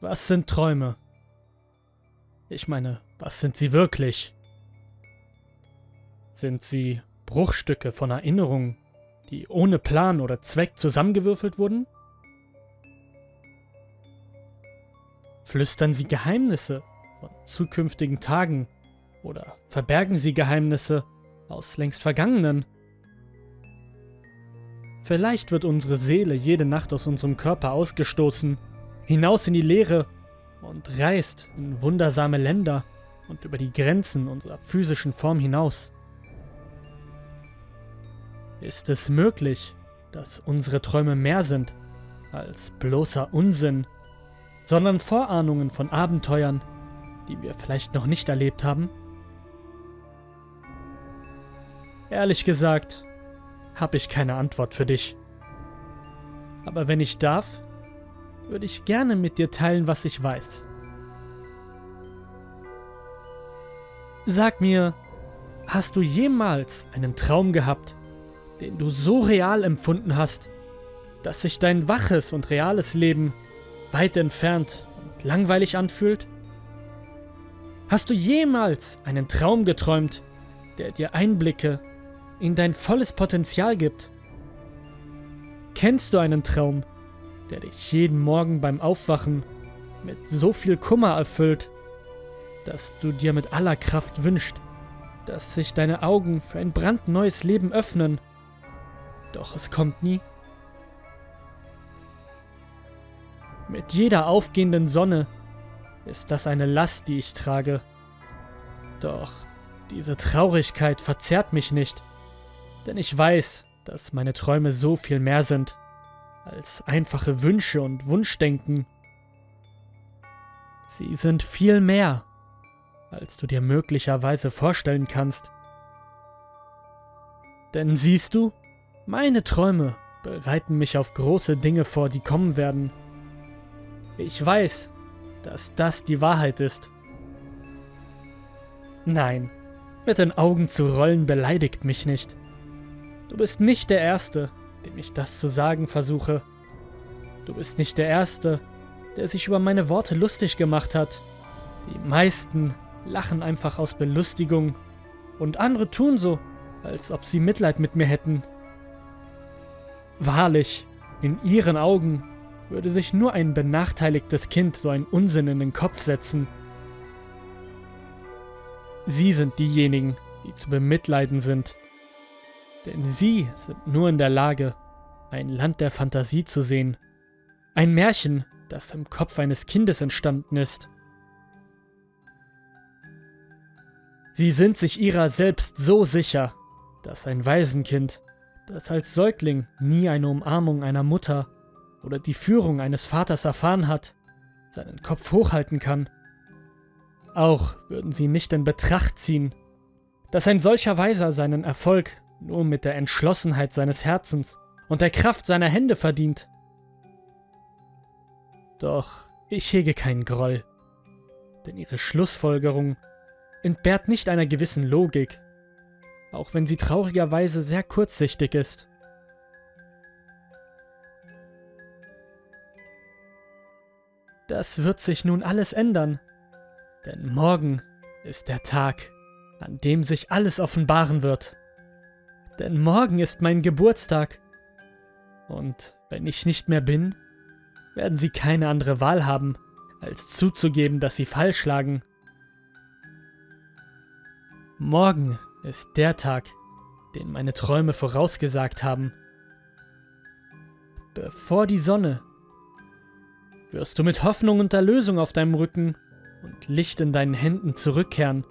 Was sind Träume? Ich meine, was sind sie wirklich? Sind sie Bruchstücke von Erinnerungen, die ohne Plan oder Zweck zusammengewürfelt wurden? Flüstern sie Geheimnisse von zukünftigen Tagen oder verbergen sie Geheimnisse aus längst vergangenen? Vielleicht wird unsere Seele jede Nacht aus unserem Körper ausgestoßen, hinaus in die Leere und reist in wundersame Länder und über die Grenzen unserer physischen Form hinaus. Ist es möglich, dass unsere Träume mehr sind als bloßer Unsinn, sondern Vorahnungen von Abenteuern, die wir vielleicht noch nicht erlebt haben? Ehrlich gesagt, habe ich keine Antwort für dich. Aber wenn ich darf, würde ich gerne mit dir teilen, was ich weiß. Sag mir, hast du jemals einen Traum gehabt, den du so real empfunden hast, dass sich dein waches und reales Leben weit entfernt und langweilig anfühlt? Hast du jemals einen Traum geträumt, der dir Einblicke in dein volles Potenzial gibt? Kennst du einen Traum, der dich jeden Morgen beim Aufwachen mit so viel Kummer erfüllt, dass du dir mit aller Kraft wünschst, dass sich deine Augen für ein brandneues Leben öffnen doch es kommt nie. Mit jeder aufgehenden Sonne ist das eine Last, die ich trage. Doch diese Traurigkeit verzerrt mich nicht, denn ich weiß, dass meine Träume so viel mehr sind als einfache Wünsche und Wunschdenken. Sie sind viel mehr, als du dir möglicherweise vorstellen kannst. Denn siehst du, meine Träume bereiten mich auf große Dinge vor, die kommen werden. Ich weiß, dass das die Wahrheit ist. Nein, mit den Augen zu rollen beleidigt mich nicht. Du bist nicht der Erste, dem ich das zu sagen versuche. Du bist nicht der Erste, der sich über meine Worte lustig gemacht hat. Die meisten lachen einfach aus Belustigung und andere tun so, als ob sie Mitleid mit mir hätten Wahrlich, in ihren Augen würde sich nur ein benachteiligtes Kind so einen Unsinn in den Kopf setzen. Sie sind diejenigen, die zu bemitleiden sind. Denn sie sind nur in der Lage, ein Land der Fantasie zu sehen. Ein Märchen, das im Kopf eines Kindes entstanden ist. Sie sind sich ihrer selbst so sicher, dass ein Waisenkind das als Säugling nie eine Umarmung einer Mutter oder die Führung eines Vaters erfahren hat, seinen Kopf hochhalten kann. Auch würden sie nicht in Betracht ziehen, dass ein solcher Weiser seinen Erfolg nur mit der Entschlossenheit seines Herzens und der Kraft seiner Hände verdient. Doch ich hege keinen Groll, denn ihre Schlussfolgerung entbehrt nicht einer gewissen Logik auch wenn sie traurigerweise sehr kurzsichtig ist. Das wird sich nun alles ändern, denn morgen ist der Tag, an dem sich alles offenbaren wird. Denn morgen ist mein Geburtstag. Und wenn ich nicht mehr bin, werden sie keine andere Wahl haben, als zuzugeben, dass sie falsch lagen. Morgen ist der Tag, den meine Träume vorausgesagt haben. Bevor die Sonne wirst du mit Hoffnung und Erlösung auf deinem Rücken und Licht in deinen Händen zurückkehren.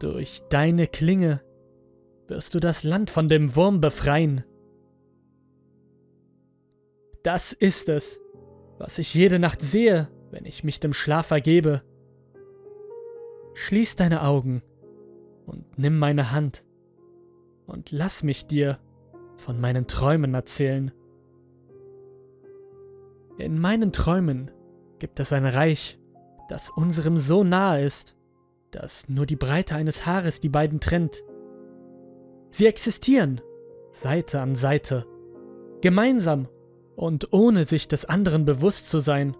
Durch deine Klinge wirst du das Land von dem Wurm befreien. Das ist es, was ich jede Nacht sehe, wenn ich mich dem Schlaf ergebe. Schließ deine Augen und nimm meine Hand und lass mich dir von meinen Träumen erzählen. In meinen Träumen gibt es ein Reich, das unserem so nahe ist, dass nur die Breite eines Haares die beiden trennt. Sie existieren, Seite an Seite, gemeinsam und ohne sich des anderen bewusst zu sein.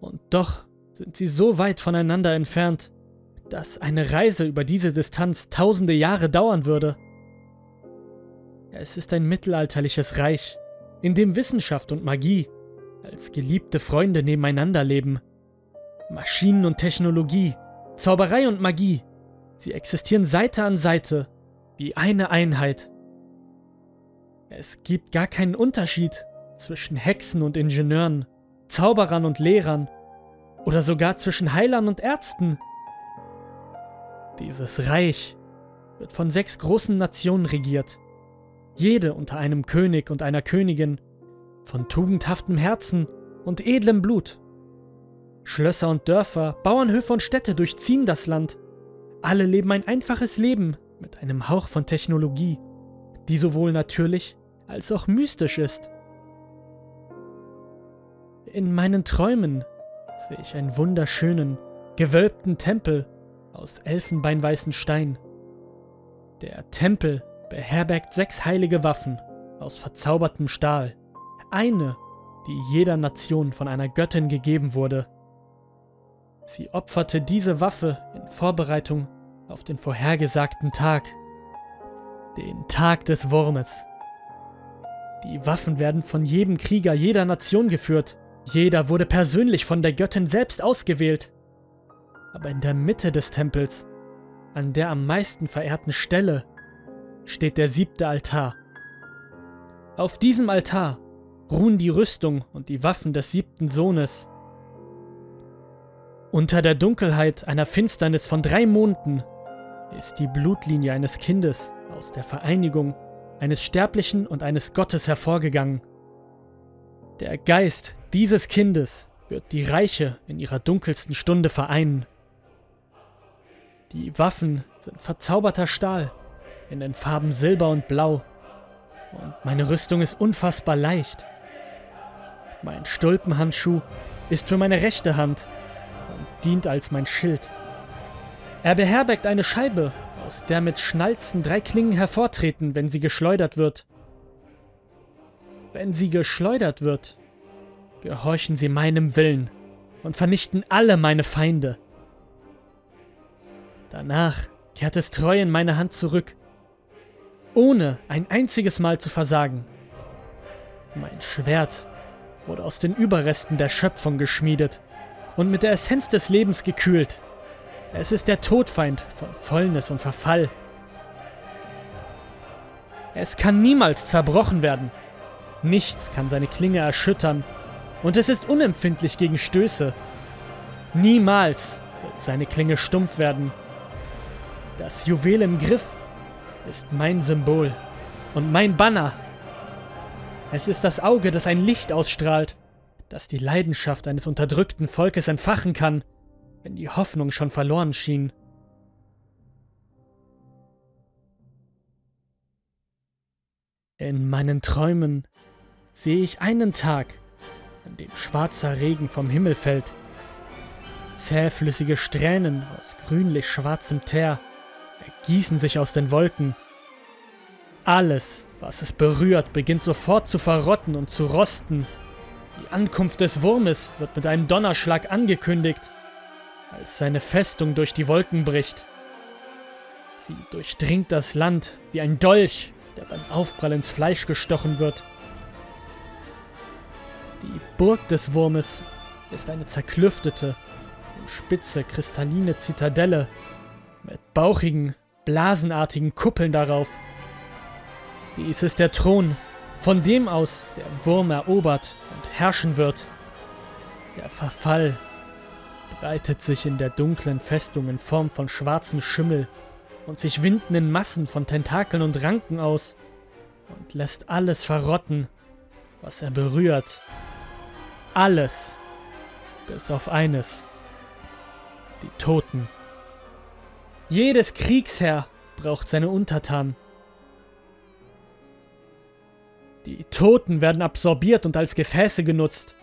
Und doch sind sie so weit voneinander entfernt, dass eine Reise über diese Distanz tausende Jahre dauern würde. Es ist ein mittelalterliches Reich, in dem Wissenschaft und Magie als geliebte Freunde nebeneinander leben. Maschinen und Technologie, Zauberei und Magie, sie existieren Seite an Seite, wie eine Einheit. Es gibt gar keinen Unterschied zwischen Hexen und Ingenieuren, Zauberern und Lehrern oder sogar zwischen Heilern und Ärzten. Dieses Reich wird von sechs großen Nationen regiert, jede unter einem König und einer Königin, von tugendhaftem Herzen und edlem Blut. Schlösser und Dörfer, Bauernhöfe und Städte durchziehen das Land. Alle leben ein einfaches Leben mit einem Hauch von Technologie, die sowohl natürlich als auch mystisch ist. In meinen Träumen sehe ich einen wunderschönen, gewölbten Tempel aus elfenbeinweißen Stein. Der Tempel beherbergt sechs heilige Waffen aus verzaubertem Stahl. Eine, die jeder Nation von einer Göttin gegeben wurde. Sie opferte diese Waffe in Vorbereitung auf den vorhergesagten Tag, den Tag des Wurmes. Die Waffen werden von jedem Krieger jeder Nation geführt. Jeder wurde persönlich von der Göttin selbst ausgewählt. Aber in der Mitte des Tempels, an der am meisten verehrten Stelle, steht der siebte Altar. Auf diesem Altar ruhen die Rüstung und die Waffen des siebten Sohnes. Unter der Dunkelheit einer Finsternis von drei Monden ist die Blutlinie eines Kindes aus der Vereinigung eines Sterblichen und eines Gottes hervorgegangen. Der Geist dieses Kindes wird die Reiche in ihrer dunkelsten Stunde vereinen. Die Waffen sind verzauberter Stahl in den Farben Silber und Blau. Und meine Rüstung ist unfassbar leicht. Mein Stulpenhandschuh ist für meine rechte Hand und dient als mein Schild. Er beherbergt eine Scheibe, aus der mit Schnalzen drei Klingen hervortreten, wenn sie geschleudert wird. Wenn sie geschleudert wird, gehorchen sie meinem Willen und vernichten alle meine Feinde. Danach kehrt es treu in meine Hand zurück, ohne ein einziges Mal zu versagen. Mein Schwert wurde aus den Überresten der Schöpfung geschmiedet und mit der Essenz des Lebens gekühlt. Es ist der Todfeind von Fäulnis und Verfall. Es kann niemals zerbrochen werden. Nichts kann seine Klinge erschüttern und es ist unempfindlich gegen Stöße. Niemals wird seine Klinge stumpf werden. Das Juwel im Griff ist mein Symbol und mein Banner. Es ist das Auge, das ein Licht ausstrahlt, das die Leidenschaft eines unterdrückten Volkes entfachen kann, wenn die Hoffnung schon verloren schien. In meinen Träumen sehe ich einen Tag, an dem schwarzer Regen vom Himmel fällt. Zähflüssige Strähnen aus grünlich-schwarzem Teer ergießen sich aus den Wolken. Alles, was es berührt, beginnt sofort zu verrotten und zu rosten. Die Ankunft des Wurmes wird mit einem Donnerschlag angekündigt, als seine Festung durch die Wolken bricht. Sie durchdringt das Land wie ein Dolch, der beim Aufprall ins Fleisch gestochen wird. Die Burg des Wurmes ist eine zerklüftete und spitze kristalline Zitadelle mit bauchigen, blasenartigen Kuppeln darauf. Dies ist der Thron, von dem aus der Wurm erobert und herrschen wird. Der Verfall breitet sich in der dunklen Festung in Form von schwarzem Schimmel und sich windenden Massen von Tentakeln und Ranken aus und lässt alles verrotten, was er berührt. Alles, bis auf eines. Die Toten. Jedes Kriegsherr braucht seine Untertanen. Die Toten werden absorbiert und als Gefäße genutzt,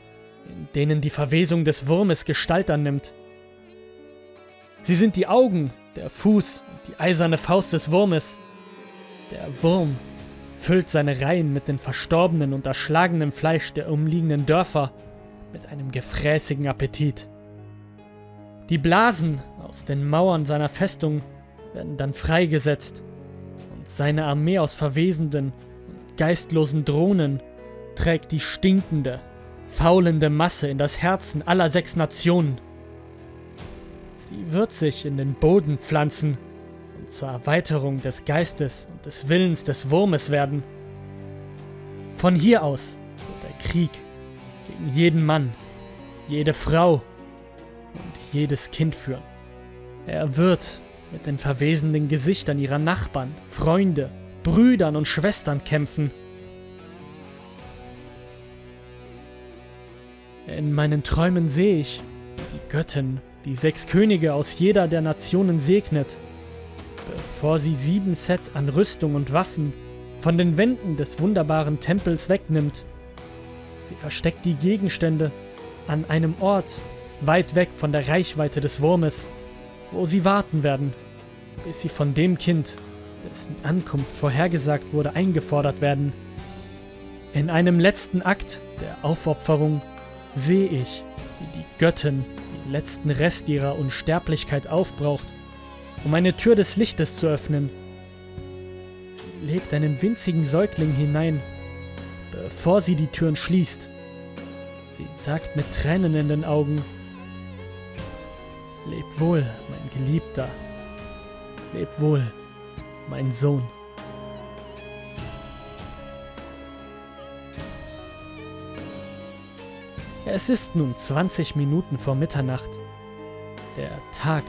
in denen die Verwesung des Wurmes Gestalt annimmt. Sie sind die Augen, der Fuß und die eiserne Faust des Wurmes. Der Wurm füllt seine Reihen mit dem verstorbenen und erschlagenen Fleisch der umliegenden Dörfer, mit einem gefräßigen Appetit. Die Blasen aus den Mauern seiner Festung werden dann freigesetzt und seine Armee aus verwesenden und geistlosen Drohnen trägt die stinkende, faulende Masse in das Herzen aller sechs Nationen. Sie wird sich in den Boden pflanzen und zur Erweiterung des Geistes und des Willens des Wurmes werden. Von hier aus wird der Krieg gegen jeden Mann, jede Frau und jedes Kind führen. Er wird mit den verwesenden Gesichtern ihrer Nachbarn, Freunde, Brüdern und Schwestern kämpfen. In meinen Träumen sehe ich, die Göttin die sechs Könige aus jeder der Nationen segnet, bevor sie sieben Set an Rüstung und Waffen von den Wänden des wunderbaren Tempels wegnimmt. Sie versteckt die Gegenstände an einem Ort weit weg von der Reichweite des Wurmes, wo sie warten werden, bis sie von dem Kind, dessen Ankunft vorhergesagt wurde, eingefordert werden. In einem letzten Akt der Aufopferung sehe ich, wie die Göttin den letzten Rest ihrer Unsterblichkeit aufbraucht, um eine Tür des Lichtes zu öffnen. Sie legt einen winzigen Säugling hinein, bevor sie die Türen schließt. Sie sagt mit Tränen in den Augen, Leb wohl, mein Geliebter. Leb wohl, mein Sohn. Es ist nun 20 Minuten vor Mitternacht, der Tag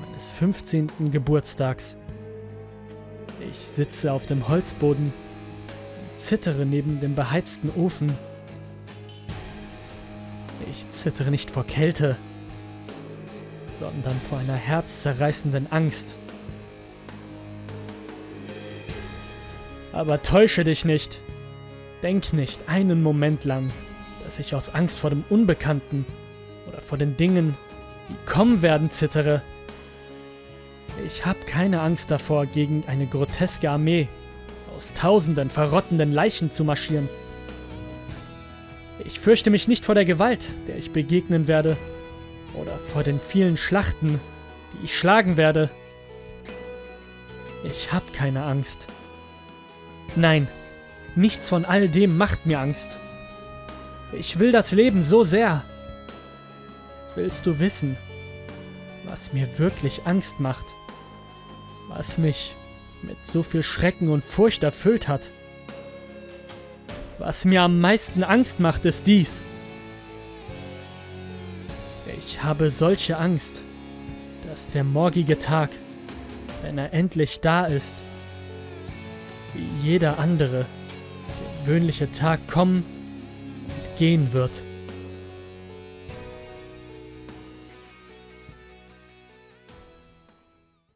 meines 15. Geburtstags. Ich sitze auf dem Holzboden und zittere neben dem beheizten Ofen. Ich zittere nicht vor Kälte, sondern vor einer herzzerreißenden Angst. Aber täusche dich nicht. Denk nicht einen Moment lang, dass ich aus Angst vor dem Unbekannten oder vor den Dingen, die kommen werden, zittere. Ich habe keine Angst davor, gegen eine groteske Armee aus tausenden verrottenden Leichen zu marschieren. Ich fürchte mich nicht vor der Gewalt, der ich begegnen werde, oder vor den vielen Schlachten, die ich schlagen werde. Ich habe keine Angst. Nein, nichts von all dem macht mir Angst. Ich will das Leben so sehr. Willst du wissen, was mir wirklich Angst macht? Was mich mit so viel Schrecken und Furcht erfüllt hat? Was mir am meisten Angst macht, ist dies. Ich habe solche Angst, dass der morgige Tag, wenn er endlich da ist, wie jeder andere gewöhnliche Tag kommen gehen wird.